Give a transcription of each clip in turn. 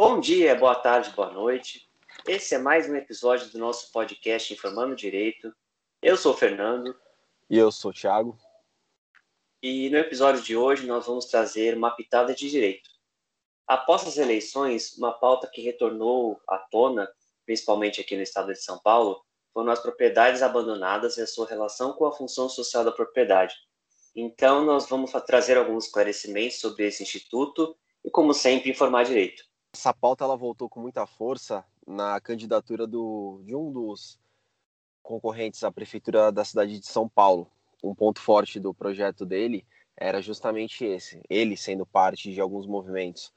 Bom dia, boa tarde, boa noite. Esse é mais um episódio do nosso podcast Informando Direito. Eu sou o Fernando. E eu sou o Thiago. E no episódio de hoje nós vamos trazer uma pitada de direito. Após as eleições, uma pauta que retornou à tona, principalmente aqui no estado de São Paulo, foram as propriedades abandonadas e a sua relação com a função social da propriedade. Então, nós vamos trazer alguns esclarecimentos sobre esse instituto e, como sempre, informar direito. Essa pauta ela voltou com muita força na candidatura do, de um dos concorrentes à prefeitura da cidade de São Paulo. Um ponto forte do projeto dele era justamente esse, ele sendo parte de alguns movimentos.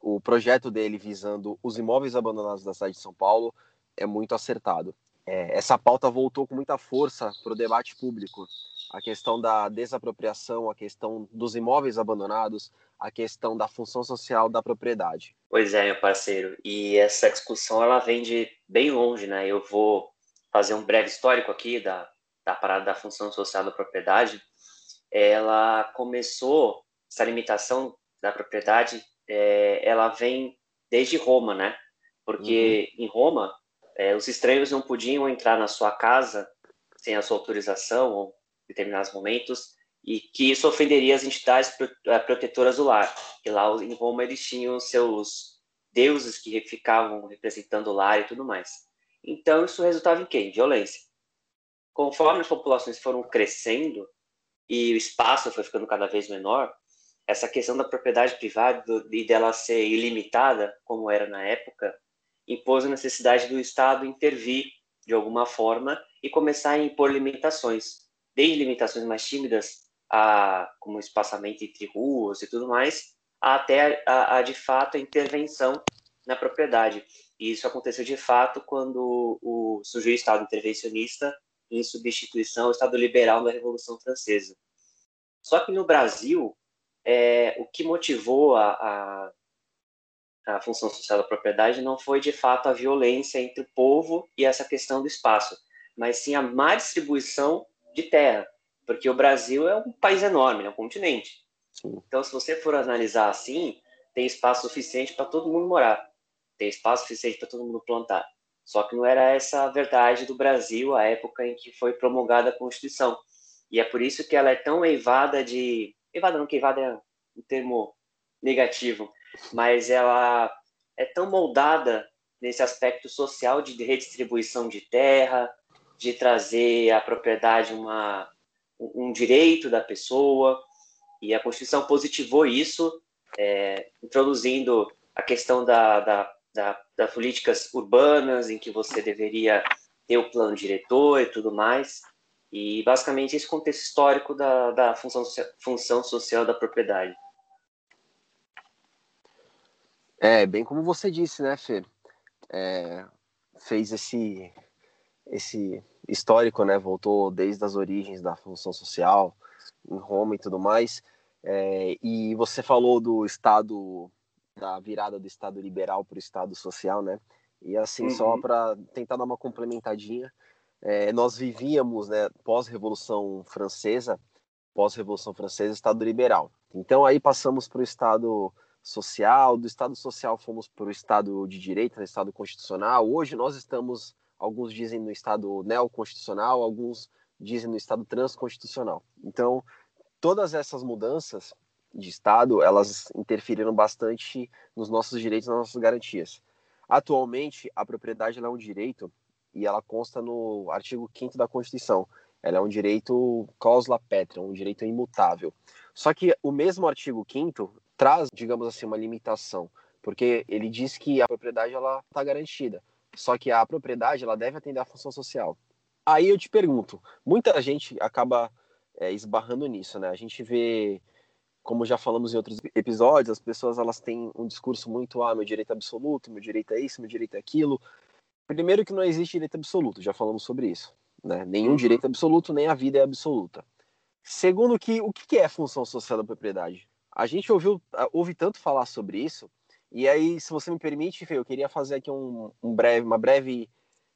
O projeto dele visando os imóveis abandonados da cidade de São Paulo é muito acertado. É, essa pauta voltou com muita força para o debate público. A questão da desapropriação, a questão dos imóveis abandonados, a questão da função social da propriedade. Pois é, meu parceiro. E essa discussão ela vem de bem longe, né? Eu vou fazer um breve histórico aqui da, da parada da função social da propriedade. Ela começou essa limitação da propriedade, é, ela vem desde Roma, né? Porque uhum. em Roma é, os estranhos não podiam entrar na sua casa sem a sua autorização ou em determinados momentos e que isso ofenderia as entidades eh, protetoras do lar. E lá em Roma eles tinham seus deuses que ficavam representando o lar e tudo mais. Então isso resultava em quê? Em violência. Conforme as populações foram crescendo e o espaço foi ficando cada vez menor, essa questão da propriedade privada e dela ser ilimitada, como era na época, impôs a necessidade do Estado intervir de alguma forma e começar a impor limitações, desde limitações mais tímidas, a, como espaçamento entre ruas e tudo mais, até a, a de fato a intervenção na propriedade. E isso aconteceu de fato quando o, surgiu o Estado intervencionista em substituição ao Estado liberal da Revolução Francesa. Só que no Brasil, é, o que motivou a, a a função social da propriedade não foi de fato a violência entre o povo e essa questão do espaço, mas sim a má distribuição de terra, porque o Brasil é um país enorme, é um continente. Sim. Então, se você for analisar assim, tem espaço suficiente para todo mundo morar, tem espaço suficiente para todo mundo plantar. Só que não era essa a verdade do Brasil à época em que foi promulgada a Constituição. E é por isso que ela é tão evada de. Evada não, que evada é um termo negativo mas ela é tão moldada nesse aspecto social de redistribuição de terra, de trazer a propriedade uma, um direito da pessoa, e a Constituição positivou isso, é, introduzindo a questão da, da, da, das políticas urbanas, em que você deveria ter o plano diretor e tudo mais, e basicamente esse contexto histórico da, da função, função social da propriedade. É, bem como você disse, né, Fê? É, fez esse, esse histórico, né? Voltou desde as origens da função social em Roma e tudo mais. É, e você falou do Estado, da virada do Estado liberal para o Estado social, né? E assim, uhum. só para tentar dar uma complementadinha, é, nós vivíamos, né, pós-Revolução Francesa, pós-Revolução Francesa, Estado liberal. Então aí passamos para o Estado social, do Estado social fomos para o Estado de direito, Estado constitucional. Hoje nós estamos, alguns dizem no Estado neoconstitucional, alguns dizem no Estado transconstitucional. Então, todas essas mudanças de Estado, elas interferiram bastante nos nossos direitos, nas nossas garantias. Atualmente, a propriedade é um direito e ela consta no artigo 5 da Constituição. Ela é um direito cláusula pétrea, um direito imutável. Só que o mesmo artigo 5 traz, digamos assim, uma limitação, porque ele diz que a propriedade ela está garantida, só que a propriedade ela deve atender à função social. Aí eu te pergunto, muita gente acaba é, esbarrando nisso, né? A gente vê, como já falamos em outros episódios, as pessoas elas têm um discurso muito ah, meu direito é absoluto, meu direito é isso, meu direito é aquilo. Primeiro que não existe direito absoluto, já falamos sobre isso, né? Nenhum uhum. direito absoluto, nem a vida é absoluta. Segundo que o que é função social da propriedade? A gente ouviu, ouve tanto falar sobre isso, e aí, se você me permite, Fê, eu queria fazer aqui um, um breve, uma breve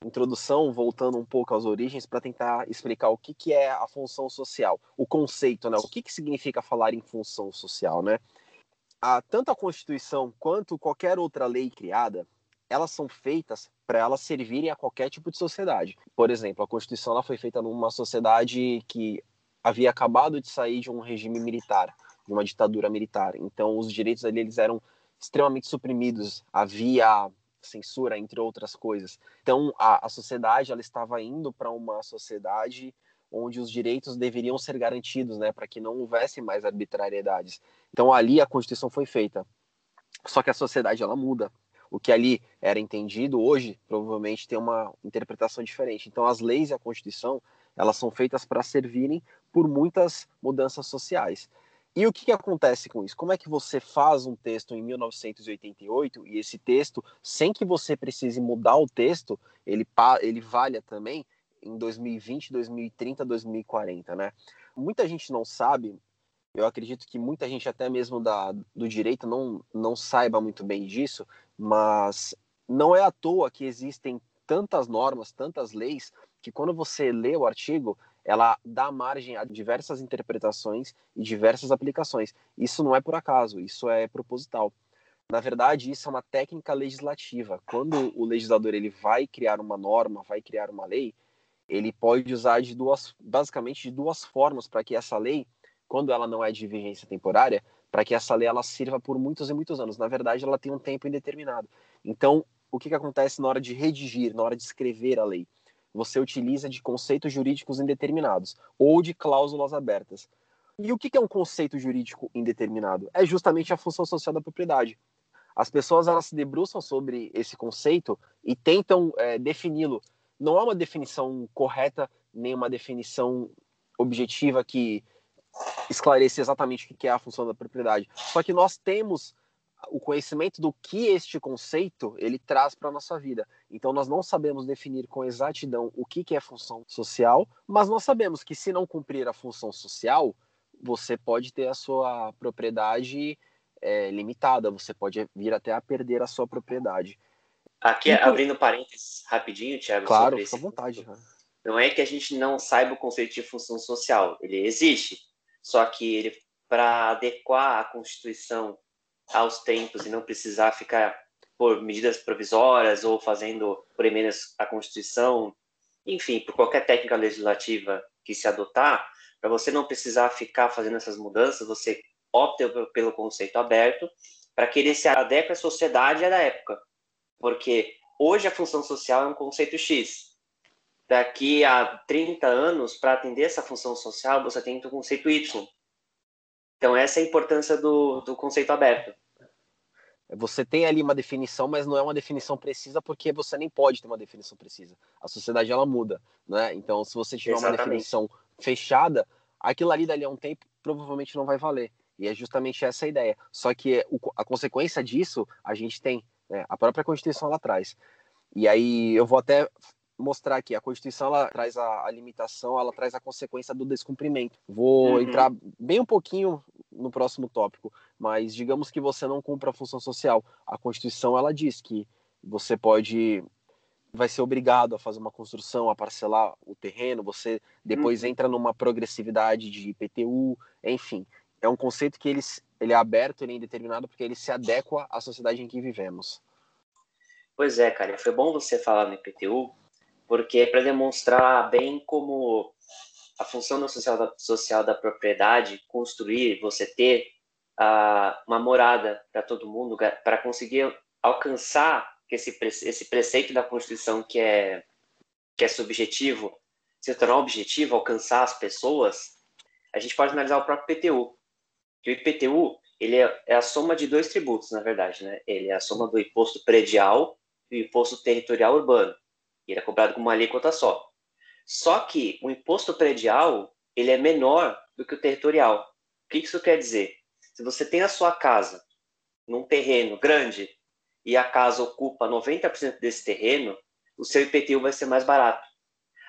introdução, voltando um pouco às origens, para tentar explicar o que, que é a função social, o conceito, né? O que, que significa falar em função social, né? a, tanto a Constituição quanto qualquer outra lei criada, elas são feitas para elas servirem a qualquer tipo de sociedade. Por exemplo, a Constituição ela foi feita numa sociedade que havia acabado de sair de um regime militar, de uma ditadura militar. Então, os direitos ali eles eram extremamente suprimidos. Havia censura, entre outras coisas. Então, a, a sociedade ela estava indo para uma sociedade onde os direitos deveriam ser garantidos, né, para que não houvesse mais arbitrariedades. Então, ali a Constituição foi feita. Só que a sociedade ela muda. O que ali era entendido hoje provavelmente tem uma interpretação diferente. Então, as leis e a Constituição elas são feitas para servirem por muitas mudanças sociais. E o que, que, acontece com isso? Como é que você faz um texto em 1988 e esse texto, sem que você precise mudar o texto, ele, ele valha também em 2020, 2030, 2040, né? Muita gente não sabe, eu acredito que muita gente até mesmo da, do direito não, não saiba muito bem disso, mas não é à toa que existem tantas normas, tantas leis, que quando você lê o artigo, ela dá margem a diversas interpretações e diversas aplicações. Isso não é por acaso, isso é proposital. Na verdade, isso é uma técnica legislativa. Quando o legislador ele vai criar uma norma, vai criar uma lei, ele pode usar de duas, basicamente de duas formas para que essa lei, quando ela não é de vigência temporária, para que essa lei ela sirva por muitos e muitos anos. Na verdade, ela tem um tempo indeterminado. Então, o que, que acontece na hora de redigir, na hora de escrever a lei? Você utiliza de conceitos jurídicos indeterminados ou de cláusulas abertas. E o que é um conceito jurídico indeterminado? É justamente a função social da propriedade. As pessoas elas se debruçam sobre esse conceito e tentam é, defini-lo. Não há uma definição correta, nem uma definição objetiva que esclareça exatamente o que é a função da propriedade. Só que nós temos o conhecimento do que este conceito ele traz para a nossa vida. Então nós não sabemos definir com exatidão o que, que é função social, mas nós sabemos que se não cumprir a função social, você pode ter a sua propriedade é, limitada, você pode vir até a perder a sua propriedade. Aqui, então, abrindo parênteses rapidinho, Thiago. Claro, fica à vontade. Não é que a gente não saiba o conceito de função social, ele existe, só que ele para adequar a Constituição aos tempos e não precisar ficar por medidas provisórias ou fazendo por emendas à Constituição, enfim, por qualquer técnica legislativa que se adotar, para você não precisar ficar fazendo essas mudanças, você opta pelo conceito aberto para que ele se adeque à sociedade e à época. Porque hoje a função social é um conceito X. Daqui a 30 anos, para atender essa função social, você tem o conceito Y. Então, essa é a importância do, do conceito aberto. Você tem ali uma definição, mas não é uma definição precisa porque você nem pode ter uma definição precisa. A sociedade ela muda, né? Então, se você tiver Exatamente. uma definição fechada, aquilo ali dali a um tempo provavelmente não vai valer. E é justamente essa a ideia. Só que a consequência disso a gente tem, né? a própria Constituição lá atrás. E aí eu vou até mostrar aqui, a Constituição ela traz a, a, limitação, ela traz a consequência do descumprimento. Vou uhum. entrar bem um pouquinho no próximo tópico, mas digamos que você não cumpra a função social. A Constituição ela diz que você pode vai ser obrigado a fazer uma construção, a parcelar o terreno, você depois uhum. entra numa progressividade de IPTU, enfim. É um conceito que ele, ele é aberto, ele é indeterminado, porque ele se adequa à sociedade em que vivemos. Pois é, cara, foi bom você falar no IPTU, porque é para demonstrar bem como a função social, da, social da propriedade, construir, você ter uh, uma morada para todo mundo, para conseguir alcançar esse, esse preceito da Constituição que é, que é subjetivo, se tornar objetivo, alcançar as pessoas, a gente pode analisar o próprio IPTU. Que o IPTU ele é, é a soma de dois tributos, na verdade. Né? Ele é a soma do imposto predial e o imposto territorial urbano. E ele é cobrado com uma alíquota só. Só que o imposto predial ele é menor do que o territorial. O que isso quer dizer? Se você tem a sua casa num terreno grande e a casa ocupa 90% desse terreno, o seu IPTU vai ser mais barato.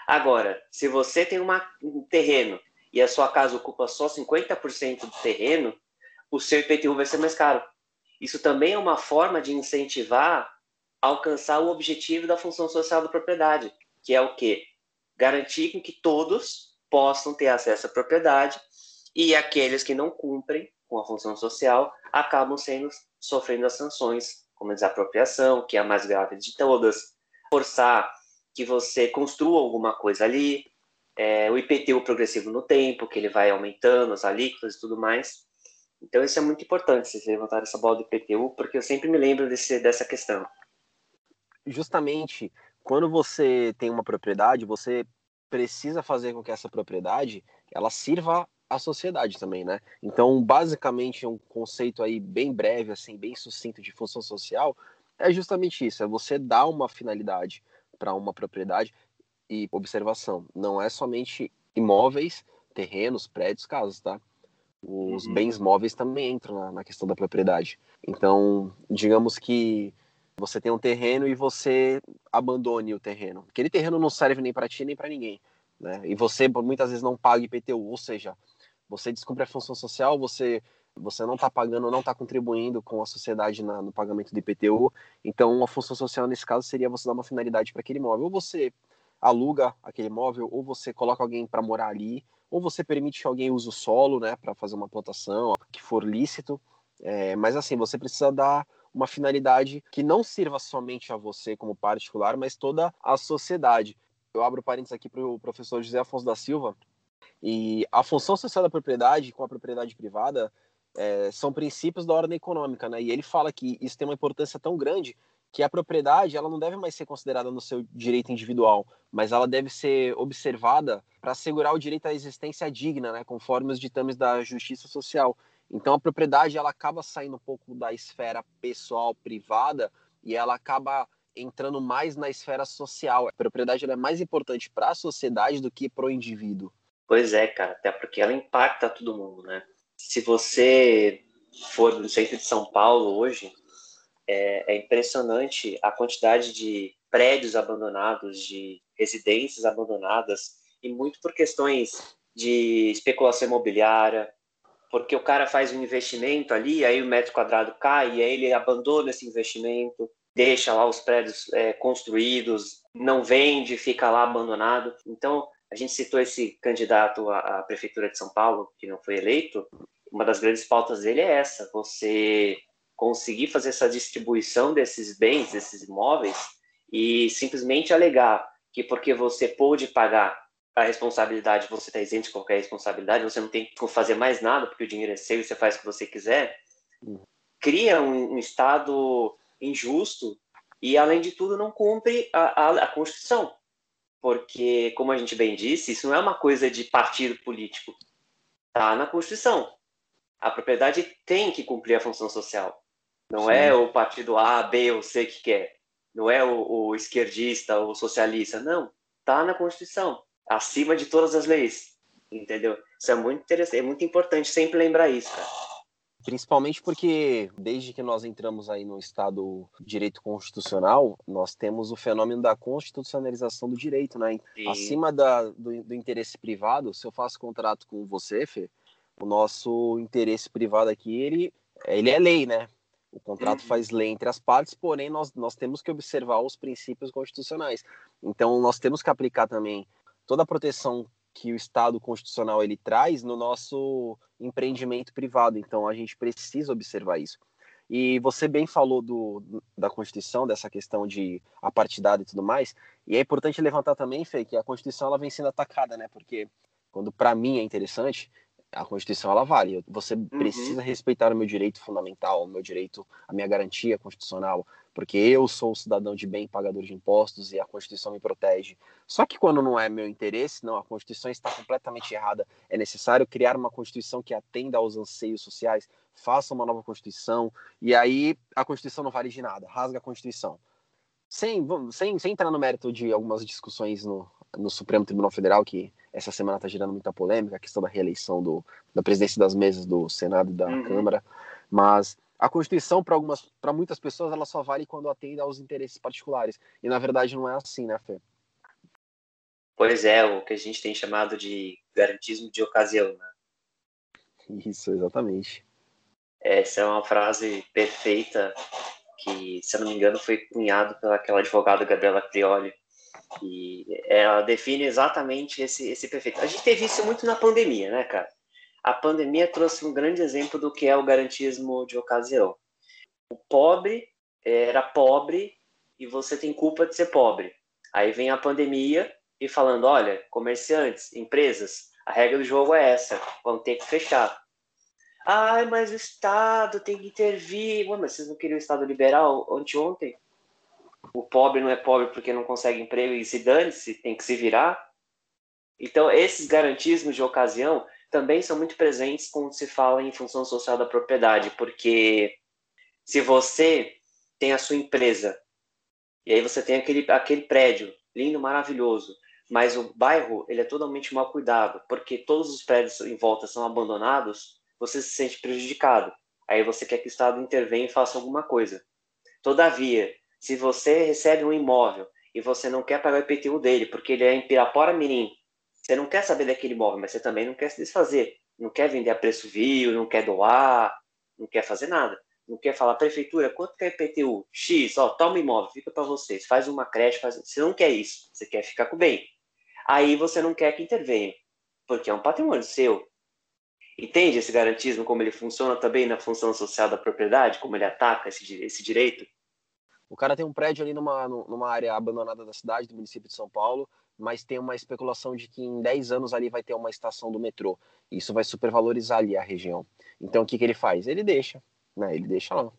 Agora, se você tem uma, um terreno e a sua casa ocupa só 50% do terreno, o seu IPTU vai ser mais caro. Isso também é uma forma de incentivar alcançar o objetivo da função social da propriedade, que é o quê? Garantir que todos possam ter acesso à propriedade e aqueles que não cumprem com a função social acabam sendo sofrendo as sanções, como a desapropriação, que é a mais grave de todas, forçar que você construa alguma coisa ali, é, o IPTU progressivo no tempo, que ele vai aumentando as alíquotas e tudo mais. Então, isso é muito importante, vocês levantar essa bola do IPTU, porque eu sempre me lembro desse, dessa questão. Justamente, quando você tem uma propriedade, você precisa fazer com que essa propriedade ela sirva à sociedade também, né? Então, basicamente, um conceito aí bem breve, assim, bem sucinto de função social é justamente isso, é você dar uma finalidade para uma propriedade e observação, não é somente imóveis, terrenos, prédios, casas, tá? Os uhum. bens móveis também entram na, na questão da propriedade. Então, digamos que você tem um terreno e você abandone o terreno. Aquele terreno não serve nem para ti nem para ninguém, né? E você muitas vezes não paga IPTU, ou seja, você descumpre a função social, você você não está pagando, não está contribuindo com a sociedade na, no pagamento do IPTU. Então, a função social nesse caso seria você dar uma finalidade para aquele imóvel. Ou você aluga aquele imóvel, ou você coloca alguém para morar ali, ou você permite que alguém use o solo, né, para fazer uma plantação, que for lícito. É, mas assim, você precisa dar uma finalidade que não sirva somente a você como particular, mas toda a sociedade. Eu abro parênteses aqui para o professor José Afonso da Silva. E a função social da propriedade com a propriedade privada é, são princípios da ordem econômica, né? E ele fala que isso tem uma importância tão grande que a propriedade ela não deve mais ser considerada no seu direito individual, mas ela deve ser observada para assegurar o direito à existência digna, né, conforme os ditames da justiça social. Então a propriedade ela acaba saindo um pouco da esfera pessoal privada e ela acaba entrando mais na esfera social. A propriedade é mais importante para a sociedade do que para o indivíduo. Pois é, cara, até porque ela impacta todo mundo, né? Se você for no centro de São Paulo hoje, é, é impressionante a quantidade de prédios abandonados, de residências abandonadas, e muito por questões de especulação imobiliária, porque o cara faz um investimento ali, aí o metro quadrado cai, e aí ele abandona esse investimento, deixa lá os prédios é, construídos, não vende, fica lá abandonado. Então, a gente citou esse candidato à, à prefeitura de São Paulo, que não foi eleito, uma das grandes pautas dele é essa: você conseguir fazer essa distribuição desses bens, desses imóveis, e simplesmente alegar que porque você pôde pagar a responsabilidade, você está isento de qualquer responsabilidade, você não tem que fazer mais nada, porque o dinheiro é seu e você faz o que você quiser, cria um, um Estado injusto e, além de tudo, não cumpre a, a, a Constituição. Porque, como a gente bem disse, isso não é uma coisa de partido político. Está na Constituição. A propriedade tem que cumprir a função social. Não Sim. é o partido A, B ou C que quer. Não é o, o esquerdista ou socialista. Não. Está na Constituição. Acima de todas as leis. Entendeu? Isso é muito interessante. É muito importante sempre lembrar isso, cara. Principalmente porque, desde que nós entramos aí no Estado de Direito Constitucional, nós temos o fenômeno da constitucionalização do direito, né? Sim. Acima da, do, do, interesse privado, se eu faço contrato com você, Fê, o nosso interesse privado aqui, ele, ele é lei, né? O contrato uhum. faz lei entre as partes, porém nós, nós temos que observar os princípios constitucionais. Então nós temos que aplicar também toda a proteção que o Estado constitucional ele traz no nosso empreendimento privado. Então a gente precisa observar isso. E você bem falou do, da Constituição, dessa questão de apartidário e tudo mais. E é importante levantar também, Fê, que a Constituição ela vem sendo atacada, né? Porque quando para mim é interessante, a Constituição ela vale. Você uhum. precisa respeitar o meu direito fundamental, o meu direito, a minha garantia constitucional, porque eu sou um cidadão de bem, pagador de impostos e a Constituição me protege. Só que quando não é meu interesse, não, a Constituição está completamente errada. É necessário criar uma Constituição que atenda aos anseios sociais, faça uma nova Constituição e aí a Constituição não vale de nada, rasga a Constituição. Sem, sem, sem entrar no mérito de algumas discussões no, no Supremo Tribunal Federal, que essa semana está gerando muita polêmica, a questão da reeleição do, da presidência das mesas do Senado e da uhum. Câmara, mas a Constituição, para muitas pessoas, ela só vale quando atende aos interesses particulares, e na verdade não é assim, né, Fê? Pois é, o que a gente tem chamado de garantismo de ocasião, né? Isso, exatamente. Essa é uma frase perfeita que, se eu não me engano, foi cunhado pelaquela advogada Gabriela Prioli, e ela define exatamente esse, esse perfeito. A gente teve isso muito na pandemia, né, cara? A pandemia trouxe um grande exemplo do que é o garantismo de ocasião. O pobre era pobre e você tem culpa de ser pobre. Aí vem a pandemia e falando, olha, comerciantes, empresas, a regra do jogo é essa, vão ter que fechar. Ai, mas o Estado tem que intervir. Ué, mas vocês não queriam o Estado liberal anteontem? O pobre não é pobre porque não consegue emprego e se dane-se, tem que se virar. Então, esses garantismos de ocasião também são muito presentes quando se fala em função social da propriedade, porque se você tem a sua empresa e aí você tem aquele, aquele prédio lindo, maravilhoso, mas o bairro ele é totalmente mal cuidado, porque todos os prédios em volta são abandonados, você se sente prejudicado. Aí você quer que o Estado intervenha e faça alguma coisa. Todavia, se você recebe um imóvel e você não quer pagar o IPTU dele, porque ele é em Pirapora Mirim, você não quer saber daquele imóvel, mas você também não quer se desfazer. Não quer vender a preço vil, não quer doar, não quer fazer nada. Não quer falar, prefeitura, quanto que é IPTU? X, ó, toma imóvel, fica para vocês. Faz uma creche, faz... Você não quer isso, você quer ficar com o bem. Aí você não quer que intervenha, porque é um patrimônio seu. Entende esse garantismo, como ele funciona também na função social da propriedade, como ele ataca esse, esse direito? O cara tem um prédio ali numa, numa área abandonada da cidade, do município de São Paulo, mas tem uma especulação de que em 10 anos ali vai ter uma estação do metrô. Isso vai supervalorizar ali a região. Então o que, que ele faz? Ele deixa, né? Ele deixa lá.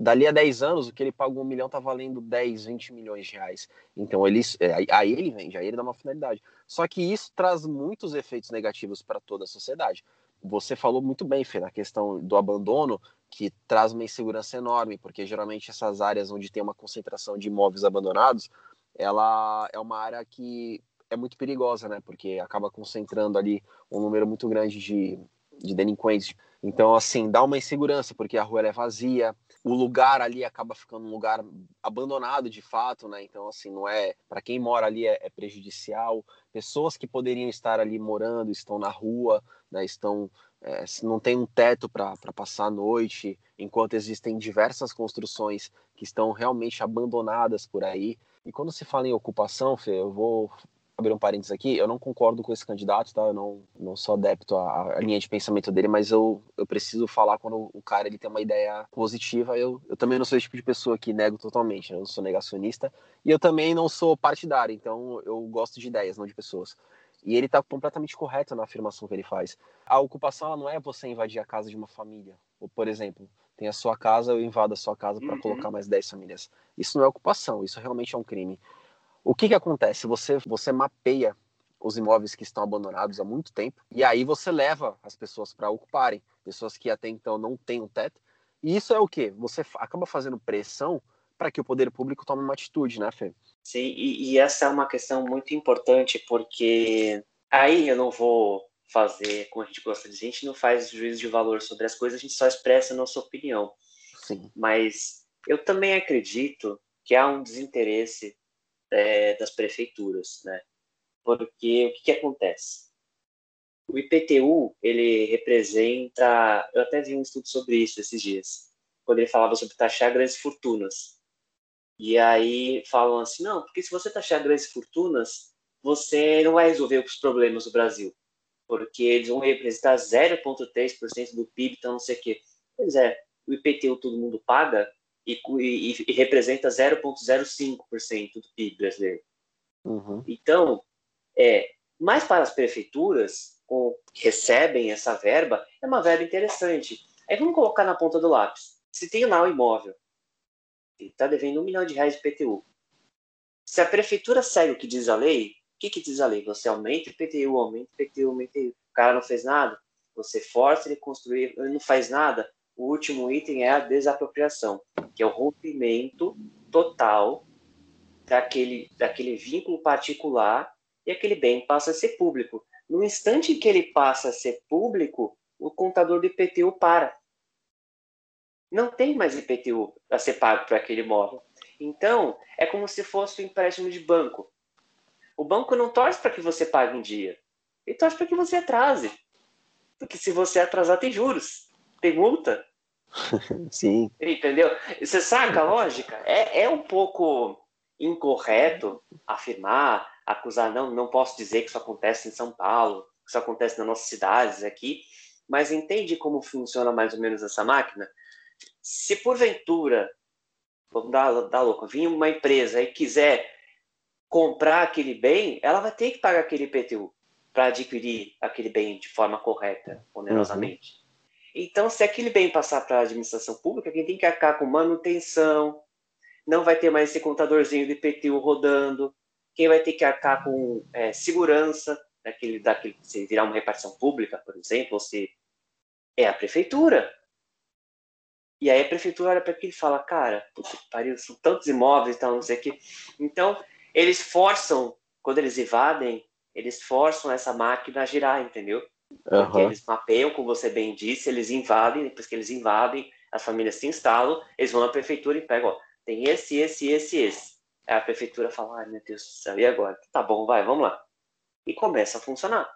Dali a 10 anos, o que ele pagou um milhão tá valendo 10, 20 milhões de reais. Então ele, é, aí ele vende, aí ele dá uma finalidade. Só que isso traz muitos efeitos negativos para toda a sociedade. Você falou muito bem, Fê, na questão do abandono, que traz uma insegurança enorme, porque geralmente essas áreas onde tem uma concentração de imóveis abandonados, ela é uma área que é muito perigosa, né? Porque acaba concentrando ali um número muito grande de, de delinquentes. Então, assim, dá uma insegurança, porque a rua é vazia, o lugar ali acaba ficando um lugar abandonado de fato, né? Então, assim, não é. Para quem mora ali é, é, prejudicial. Pessoas que poderiam estar ali morando estão na rua, né? Estão. É, não tem um teto para passar a noite, enquanto existem diversas construções que estão realmente abandonadas por aí. E quando se fala em ocupação, Fê, eu vou abrir um parênteses aqui, eu não concordo com esse candidato, tá? Eu não, não sou adepto à, à, linha de pensamento dele, mas eu, eu preciso falar quando o cara ele tem uma ideia positiva. Eu, eu também não sou esse tipo de pessoa que nego totalmente, né? eu não sou negacionista. E eu também não sou partidário, então eu gosto de ideias, não de pessoas. E ele está completamente correto na afirmação que ele faz. A ocupação ela não é você invadir a casa de uma família. Ou, por exemplo, tem a sua casa, eu invado a sua casa para uhum. colocar mais 10 famílias. Isso não é ocupação, isso realmente é um crime. O que, que acontece? Você, você mapeia os imóveis que estão abandonados há muito tempo e aí você leva as pessoas para ocuparem, pessoas que até então não têm um teto. E isso é o que? Você acaba fazendo pressão para que o poder público tome uma atitude, né, Fê? Sim, e, e essa é uma questão muito importante porque aí eu não vou fazer, como a gente gosta de a gente não faz juízo de valor sobre as coisas, a gente só expressa a nossa opinião. Sim. Mas eu também acredito que há um desinteresse é, das prefeituras, né? Porque o que, que acontece? O IPTU, ele representa, eu até vi um estudo sobre isso esses dias, quando ele falava sobre taxar grandes fortunas. E aí falam assim, não, porque se você taxar grandes fortunas, você não vai resolver os problemas do Brasil porque eles vão representar 0,3% do PIB, então não sei o quê. Pois é, o IPTU todo mundo paga e, e, e representa 0,05% do PIB brasileiro. Uhum. Então, é, mas para as prefeituras com, que recebem essa verba, é uma verba interessante. Aí vamos colocar na ponta do lápis. Se tem lá o um imóvel, está devendo um milhão de reais de IPTU. Se a prefeitura segue o que diz a lei, que, que diz a lei? Você aumenta o IPTU, aumenta o IPTU, aumenta o IPTU. O cara não fez nada, você força ele construir, ele não faz nada. O último item é a desapropriação, que é o rompimento total daquele, daquele vínculo particular e aquele bem passa a ser público. No instante em que ele passa a ser público, o contador do IPTU para. Não tem mais IPTU a ser pago para aquele imóvel. Então, é como se fosse um empréstimo de banco. O banco não torce para que você pague em dia. Ele torce para que você atrase. Porque se você atrasar, tem juros, tem multa. Sim. Entendeu? Você saca a lógica? É, é um pouco incorreto afirmar, acusar, não, não posso dizer que isso acontece em São Paulo, que isso acontece nas nossas cidades aqui, mas entende como funciona mais ou menos essa máquina? Se porventura, vamos dar, dar louco, vir uma empresa e quiser comprar aquele bem, ela vai ter que pagar aquele IPTU para adquirir aquele bem de forma correta, onerosamente. Uhum. Então, se aquele bem passar para a administração pública, quem tem que arcar com manutenção, não vai ter mais esse contadorzinho de IPTU rodando, quem vai ter que arcar com é, segurança, daquele, daquele, se virar uma repartição pública, por exemplo, ou se é a prefeitura. E aí a prefeitura olha para aquilo e fala, cara, que pariu, são tantos imóveis e tal, não sei o quê. Então, eles forçam, quando eles invadem, eles forçam essa máquina a girar, entendeu? Porque uhum. eles mapeiam, como você bem disse, eles invadem, depois que eles invadem, as famílias se instalam, eles vão na prefeitura e pegam, ó, tem esse, esse, esse, esse. Aí a prefeitura fala, ai meu Deus do céu, e agora? Tá bom, vai, vamos lá e começa a funcionar.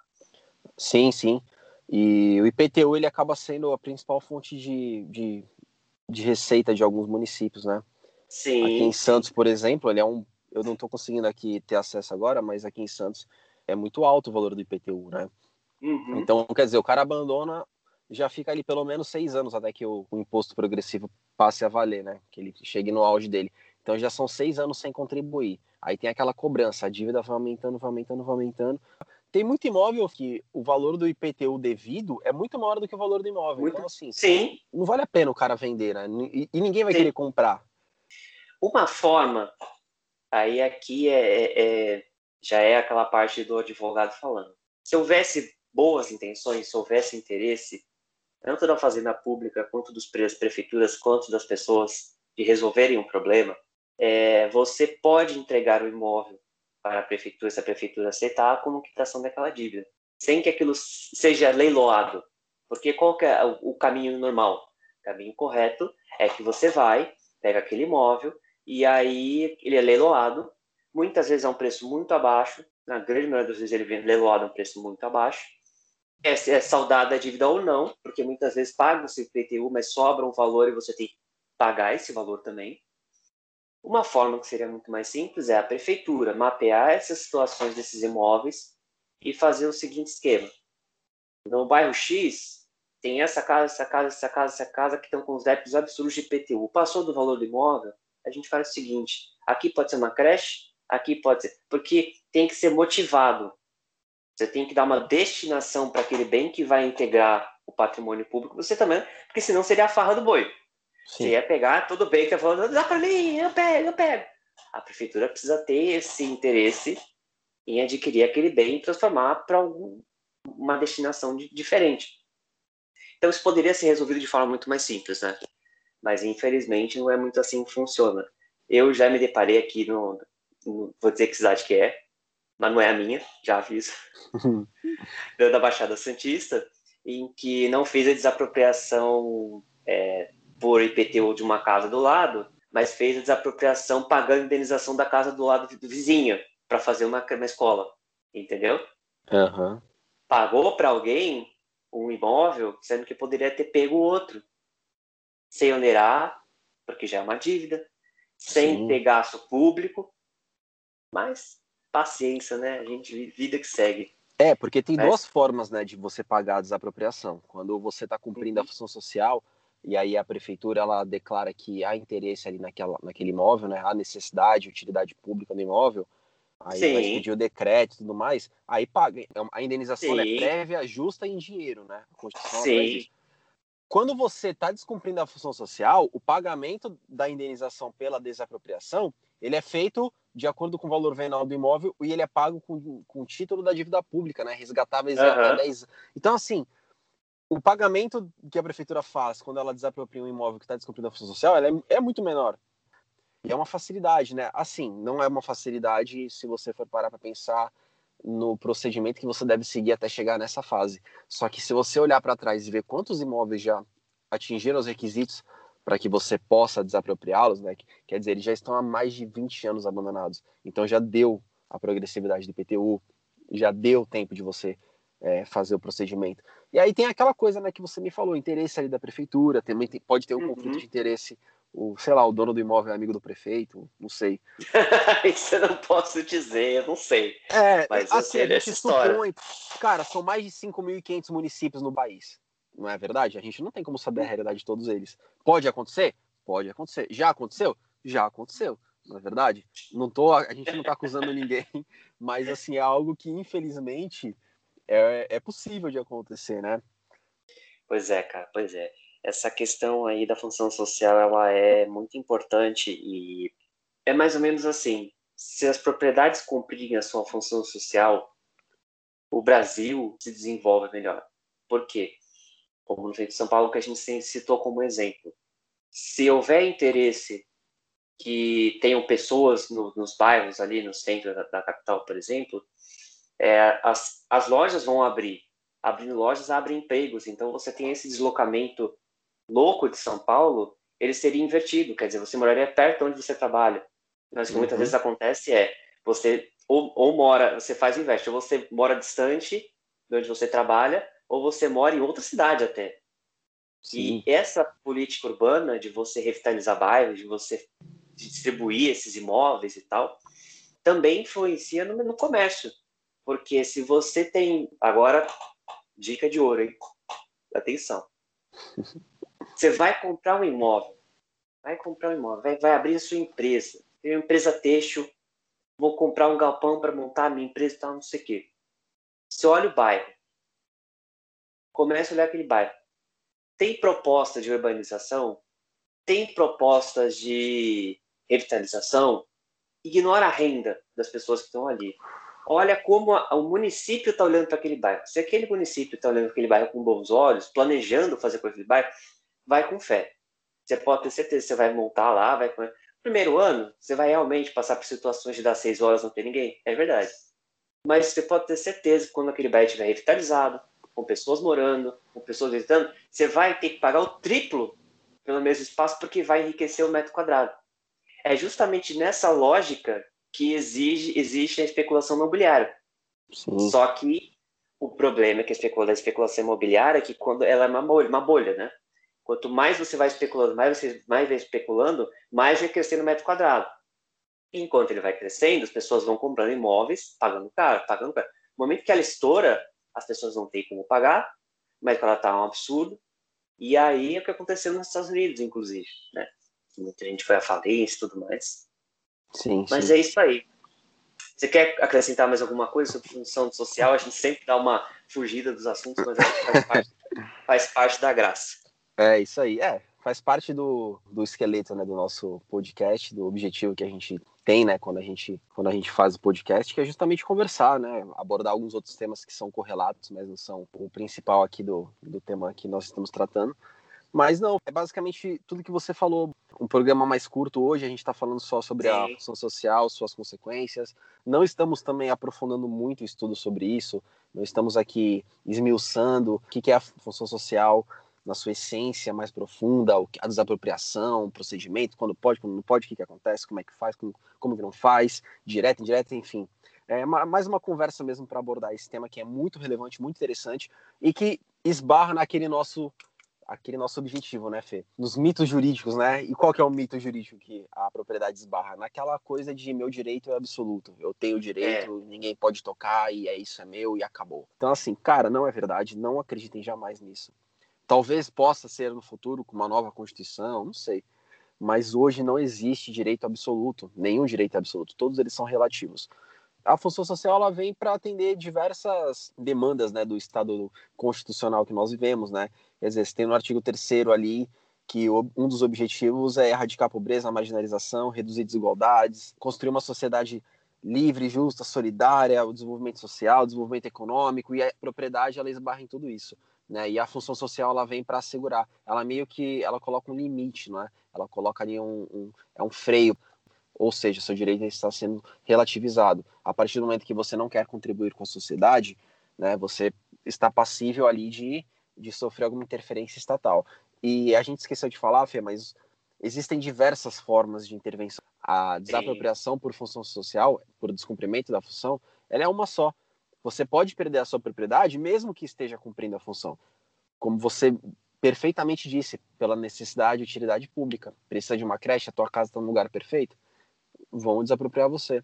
Sim, sim. E o IPTU ele acaba sendo a principal fonte de, de, de receita de alguns municípios, né? Sim. Aqui em Santos, por exemplo, ele é um. Eu não estou conseguindo aqui ter acesso agora, mas aqui em Santos é muito alto o valor do IPTU, né? Uhum. Então, quer dizer, o cara abandona, já fica ali pelo menos seis anos até que o, o imposto progressivo passe a valer, né? Que ele chegue no auge dele. Então já são seis anos sem contribuir. Aí tem aquela cobrança, a dívida vai aumentando, vai aumentando, vai aumentando. Tem muito imóvel que o valor do IPTU devido é muito maior do que o valor do imóvel. Muito... Então, assim, Sim. não vale a pena o cara vender, né? E, e ninguém vai Sim. querer comprar. Uma forma, aí aqui é, é, é, já é aquela parte do advogado falando. Se houvesse boas intenções, se houvesse interesse, tanto da fazenda pública, quanto dos prefeituras, quanto das pessoas de resolverem um problema, é, você pode entregar o imóvel para a prefeitura, se a prefeitura aceitar, como quitação daquela dívida, sem que aquilo seja leiloado. Porque qual é o caminho normal? O caminho correto é que você vai, pega aquele imóvel, e aí ele é leiloado, muitas vezes a um preço muito abaixo, na grande maioria das vezes ele vem leiloado a um preço muito abaixo, é, é saudada a dívida ou não, porque muitas vezes paga o IPTU, mas sobra um valor e você tem que pagar esse valor também. Uma forma que seria muito mais simples é a prefeitura mapear essas situações desses imóveis e fazer o seguinte esquema. No bairro X, tem essa casa, essa casa, essa casa, essa casa que estão com os débitos absurdos de IPTU. Passou do valor do imóvel, a gente faz o seguinte: aqui pode ser uma creche, aqui pode ser. Porque tem que ser motivado. Você tem que dar uma destinação para aquele bem que vai integrar o patrimônio público. Você também, porque senão seria a farra do boi. Sim. Você ia pegar, tudo bem, que tá falando, dá para mim, eu pego, eu pego. A prefeitura precisa ter esse interesse em adquirir aquele bem e transformar para uma destinação de, diferente. Então isso poderia ser resolvido de forma muito mais simples, né? Mas infelizmente não é muito assim que funciona. Eu já me deparei aqui no, no vou dizer que cidade que é, mas não é a minha, já aviso, da Baixada Santista, em que não fez a desapropriação é, por IPTU de uma casa do lado, mas fez a desapropriação pagando a indenização da casa do lado do vizinho para fazer uma, uma escola, entendeu? Uhum. Pagou para alguém um imóvel, sendo que poderia ter pego outro, sem onerar, porque já é uma dívida, sem Sim. ter gasto público, mas paciência, né? A gente vida que segue. É, porque tem mas... duas formas, né, de você pagar a desapropriação. Quando você está cumprindo uhum. a função social, e aí a prefeitura ela declara que há interesse ali naquela, naquele imóvel, né, há necessidade, utilidade pública do imóvel, aí Sim. vai pedir o decreto e tudo mais, aí paga. É a indenização é prévia, justa em dinheiro, né? A Constituição Sim. Quando você está descumprindo a função social, o pagamento da indenização pela desapropriação, ele é feito de acordo com o valor venal do imóvel e ele é pago com, com o título da dívida pública, né? Resgatáveis uhum. até 10 Então, assim, o pagamento que a prefeitura faz quando ela desapropria um imóvel que está descumprindo a função social é, é, muito menor. E é uma facilidade, né? Assim, não é uma facilidade se você for parar para pensar no procedimento que você deve seguir até chegar nessa fase. Só que se você olhar para trás e ver quantos imóveis já atingiram os requisitos para que você possa desapropriá-los, né? Quer dizer, eles já estão há mais de 20 anos abandonados. Então já deu a progressividade do IPTU, já deu tempo de você é, fazer o procedimento. E aí tem aquela coisa né, que você me falou, interesse ali da prefeitura, também tem, pode ter um uhum. conflito de interesse, o, sei lá, o dono do imóvel é amigo do prefeito, não sei. Isso eu não posso dizer, eu não sei. É, Mas assim, a gente supõe, cara, são mais de 5.500 municípios no país. Não é verdade? A gente não tem como saber a realidade de todos eles. Pode acontecer? Pode acontecer. Já aconteceu? Já aconteceu. Não é verdade? Não tô, a gente não está acusando ninguém, mas assim, é algo que infelizmente é, é possível de acontecer, né? Pois é, cara, pois é. Essa questão aí da função social, ela é muito importante e é mais ou menos assim, se as propriedades cumprirem a sua função social, o Brasil se desenvolve melhor. Por quê? Como no de São Paulo, que a gente citou como exemplo. Se houver interesse que tenham pessoas no, nos bairros ali, no centro da, da capital, por exemplo, é, as, as lojas vão abrir. Abrindo lojas, abrem empregos. Então, você tem esse deslocamento louco de São Paulo, ele seria invertido. Quer dizer, você moraria perto onde você trabalha. Mas o que muitas uhum. vezes acontece é, você ou, ou mora, você faz o inverso, ou você mora distante de onde você trabalha, ou você mora em outra cidade até. Sim. E essa política urbana de você revitalizar bairros, de você distribuir esses imóveis e tal, também influencia no, no comércio. Porque se você tem. Agora, dica de ouro, hein? Atenção. Você vai comprar um imóvel, vai comprar um imóvel, vai, vai abrir a sua empresa. Tem uma empresa têxtil, vou comprar um galpão para montar a minha empresa e tal, não sei o quê. Você olha o bairro, começa a olhar aquele bairro. Tem proposta de urbanização? Tem propostas de revitalização? Ignora a renda das pessoas que estão ali. Olha como a, o município está olhando para aquele bairro. Se aquele município está olhando para aquele bairro com bons olhos, planejando fazer coisa de bairro, vai com fé. Você pode ter certeza que você vai montar lá, vai Primeiro ano, você vai realmente passar por situações de dar seis horas não ter ninguém. É verdade. Mas você pode ter certeza que quando aquele bairro estiver revitalizado, com pessoas morando, com pessoas visitando, você vai ter que pagar o triplo pelo mesmo espaço porque vai enriquecer o metro quadrado. É justamente nessa lógica que exige, existe a especulação imobiliária. Sim. Só que o problema é que a especulação imobiliária é que quando ela é uma bolha, uma bolha, né? Quanto mais você vai especulando, mais você mais vai especulando, mais vai crescendo o metro quadrado. Enquanto ele vai crescendo, as pessoas vão comprando imóveis, pagando caro, pagando caro. No momento que ela estoura, as pessoas não têm como pagar, mas ela está um absurdo. E aí é o que aconteceu nos Estados Unidos, inclusive, né? Muita gente foi à falência e tudo mais. Sim, Mas sim. é isso aí. Você quer acrescentar mais alguma coisa sobre função social? A gente sempre dá uma fugida dos assuntos, mas faz parte, faz parte da graça. É isso aí. É, faz parte do, do esqueleto né, do nosso podcast, do objetivo que a gente tem, né, quando a gente quando a gente faz o podcast, que é justamente conversar, né, abordar alguns outros temas que são correlatos, mas não são o principal aqui do, do tema que nós estamos tratando. Mas não, é basicamente tudo que você falou. Um programa mais curto hoje, a gente está falando só sobre Sim. a função social, suas consequências. Não estamos também aprofundando muito o estudo sobre isso. Não estamos aqui esmiuçando o que é a função social na sua essência mais profunda, a desapropriação, o procedimento, quando pode, quando não pode, o que, que acontece, como é que faz, como, como que não faz, direto, indireto, enfim. É mais uma conversa mesmo para abordar esse tema que é muito relevante, muito interessante e que esbarra naquele nosso aquele nosso objetivo, né, Fê? Nos mitos jurídicos, né? E qual que é o mito jurídico que a propriedade esbarra? Naquela coisa de meu direito é absoluto. Eu tenho direito, é. ninguém pode tocar e é isso, é meu e acabou. Então, assim, cara, não é verdade. Não acreditem jamais nisso. Talvez possa ser no futuro com uma nova Constituição, não sei. Mas hoje não existe direito absoluto, nenhum direito absoluto. Todos eles são relativos a função social ela vem para atender diversas demandas né, do Estado constitucional que nós vivemos, né? Quer dizer, você tem no artigo 3 ali que um dos objetivos é erradicar a pobreza, a marginalização, reduzir desigualdades, construir uma sociedade livre, justa, solidária, o desenvolvimento social, o desenvolvimento econômico e a propriedade ela esbarra em tudo isso, né? E a função social ela vem para assegurar, ela meio que ela coloca um limite, não é? Ela coloca ali um, um é um freio ou seja, seu direito está sendo relativizado. A partir do momento que você não quer contribuir com a sociedade, né, você está passível ali de, de sofrer alguma interferência estatal. E a gente esqueceu de falar, Fê, mas existem diversas formas de intervenção. A desapropriação por função social, por descumprimento da função, ela é uma só. Você pode perder a sua propriedade mesmo que esteja cumprindo a função. Como você perfeitamente disse, pela necessidade e utilidade pública. Precisa de uma creche, a tua casa está no lugar perfeito vão desapropriar você.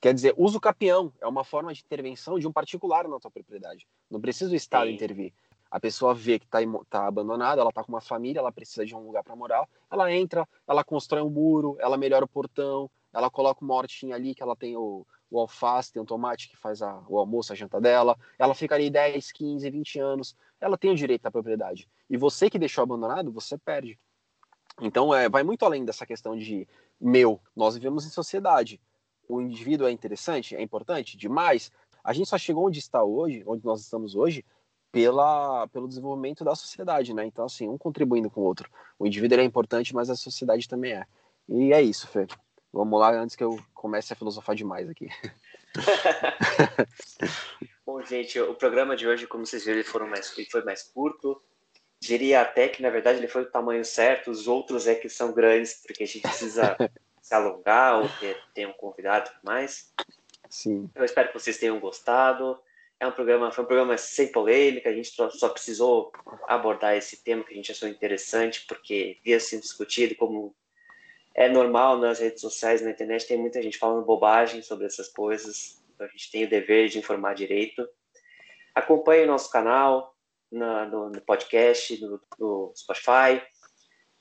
Quer dizer, uso capião é uma forma de intervenção de um particular na tua propriedade. Não precisa o Estado Sim. intervir. A pessoa vê que está tá abandonada, ela está com uma família, ela precisa de um lugar para morar, ela entra, ela constrói um muro, ela melhora o portão, ela coloca uma hortinha ali que ela tem o, o alface, tem o tomate que faz a, o almoço, a janta dela, ela fica ali 10, 15, 20 anos, ela tem o direito à propriedade. E você que deixou abandonado, você perde. Então, é, vai muito além dessa questão de meu. Nós vivemos em sociedade. O indivíduo é interessante, é importante demais. A gente só chegou onde está hoje, onde nós estamos hoje, pela, pelo desenvolvimento da sociedade, né? Então, assim, um contribuindo com o outro. O indivíduo é importante, mas a sociedade também é. E é isso, Fê. Vamos lá, antes que eu comece a filosofar demais aqui. Bom, gente, o programa de hoje, como vocês viram, ele, foram mais, ele foi mais curto. Diria até que, na verdade, ele foi do tamanho certo. Os outros é que são grandes, porque a gente precisa se alongar ou ter, ter um convidado e mais. Sim. Eu espero que vocês tenham gostado. É um programa, foi um programa sem polêmica, a gente só, só precisou abordar esse tema que a gente achou interessante, porque via sendo discutido como é normal nas redes sociais, na internet, tem muita gente falando bobagem sobre essas coisas, então a gente tem o dever de informar direito. Acompanhe o nosso canal na, no, no, podcast, no, no Spotify,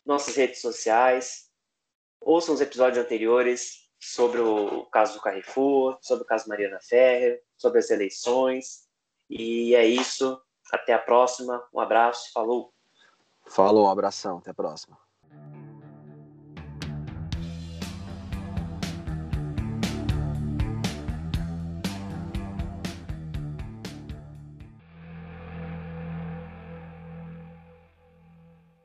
nossas redes sociais, ouçam os episódios anteriores sobre o caso do Carrefour, sobre o caso Mariana Ferrer, sobre as eleições. E é isso. Até a próxima. Um abraço. Falou. Falou, um abração. Até a próxima.